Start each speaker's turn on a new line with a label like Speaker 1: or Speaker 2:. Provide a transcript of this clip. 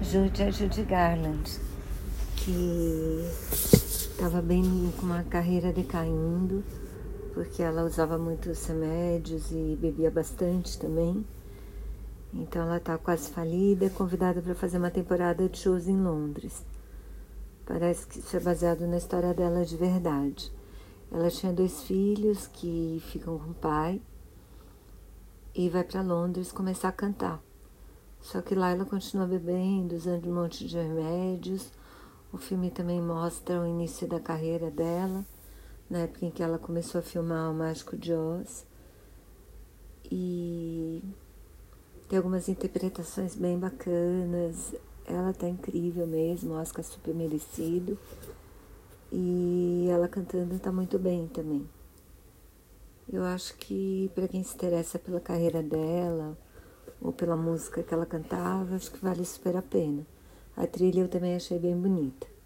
Speaker 1: Jude é Judy Garland, que estava bem com uma carreira decaindo, porque ela usava muitos remédios e bebia bastante também. Então ela está quase falida, é convidada para fazer uma temporada de shows em Londres. Parece que isso é baseado na história dela de verdade. Ela tinha dois filhos que ficam com o pai e vai para Londres começar a cantar. Só que lá ela continua bebendo, usando um monte de remédios. O filme também mostra o início da carreira dela, na época em que ela começou a filmar O Mágico de Oz. E tem algumas interpretações bem bacanas. Ela tá incrível mesmo, Oscar super merecido. E ela cantando tá muito bem também. Eu acho que para quem se interessa pela carreira dela, ou pela música que ela cantava, acho que vale super a pena. A trilha eu também achei bem bonita.